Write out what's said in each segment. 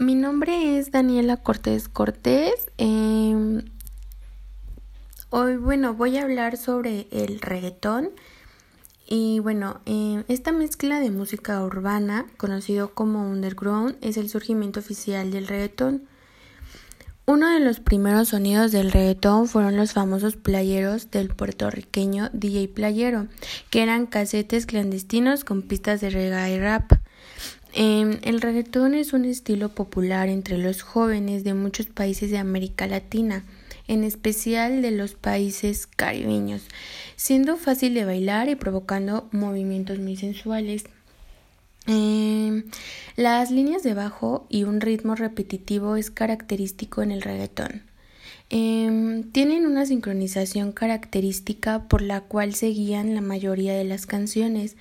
Mi nombre es Daniela Cortés Cortés. Em, hoy, bueno, voy a hablar sobre el reggaetón. Y bueno, em, esta mezcla de música urbana, conocido como underground, es el surgimiento oficial del reggaetón. Uno de los primeros sonidos del reggaetón fueron los famosos playeros del puertorriqueño DJ Playero, que eran casetes clandestinos con pistas de reggae y rap. Em, el reggaetón es un estilo popular entre los jóvenes de muchos países de América Latina, en especial de los países caribeños, siendo fácil de bailar y provocando movimientos muy sensuales. Em, las líneas de bajo y un ritmo repetitivo es característico en el reggaetón. Em, tienen una sincronización característica por la cual se guían la mayoría de las canciones,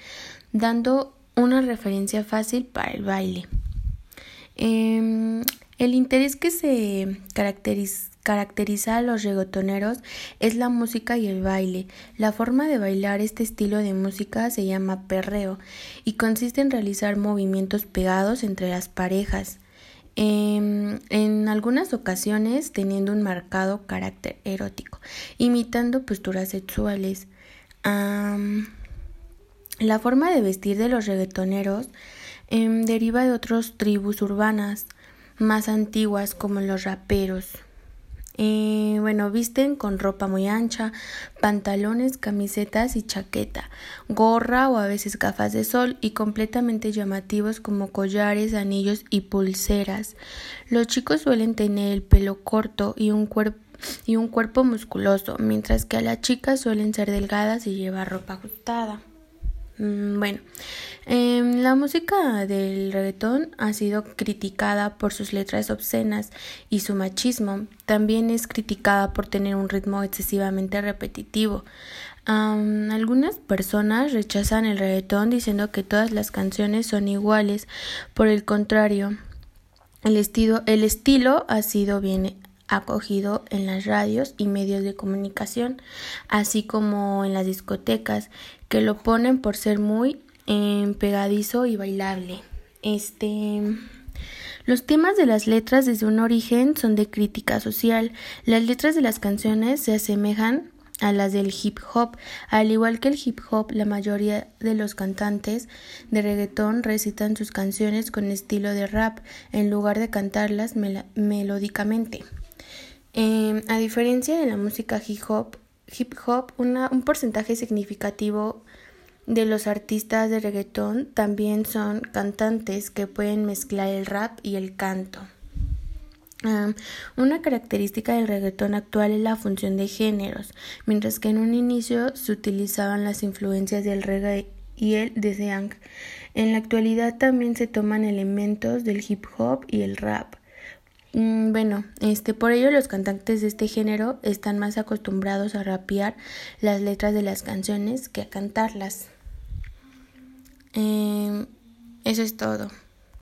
dando una referencia fácil para el baile. Em, el interés que se caracteriza, a los regotoneros es la música y el baile. La forma de bailar este estilo de música se llama perreo y consiste en realizar movimientos pegados entre las parejas. Em, en algunas ocasiones teniendo un marcado carácter erótico, imitando posturas sexuales. La forma de vestir de los reggaetoneros em, deriva de otras tribus urbanas más antiguas como los raperos. Eh, bueno, visten con ropa muy ancha, pantalones, camisetas y chaqueta, gorra o a veces gafas de sol y completamente llamativos como collares, anillos y pulseras. Los chicos suelen tener el pelo corto y un y un cuerpo musculoso, mientras que a las chicas suelen ser delgadas y llevar ropa ajustada. Mm, bueno, em, la música del reggaetón ha sido criticada por sus letras obscenas y su machismo. También es criticada por tener un ritmo excesivamente repetitivo. algunas personas rechazan el reggaetón diciendo que todas las canciones son iguales. Por el contrario, el estilo, el estilo ha sido bien acogido en las radios y medios de comunicación, así como en las discotecas, que lo ponen por ser muy eh, pegadizo y bailable. Este los temas de las letras desde un origen son de crítica social. Las letras de las canciones se asemejan a las del hip hop. Al igual que el hip hop, la mayoría de los cantantes de reggaetón recitan sus canciones con estilo de rap en lugar de cantarlas melódicamente. Em, a diferencia de la música hip hop, hip hop un porcentaje significativo de los artistas de reggaetón también son cantantes que pueden mezclar el rap y el canto. una característica del reggaetón actual es la función de géneros, mientras que en un inicio se utilizaban las influencias del reggae y el de En la actualidad también se toman elementos del hip hop y el rap. Mm, bueno, este, por ello los cantantes de este género están más acostumbrados a rapear las letras de las canciones que a cantarlas. Em, eso es todo.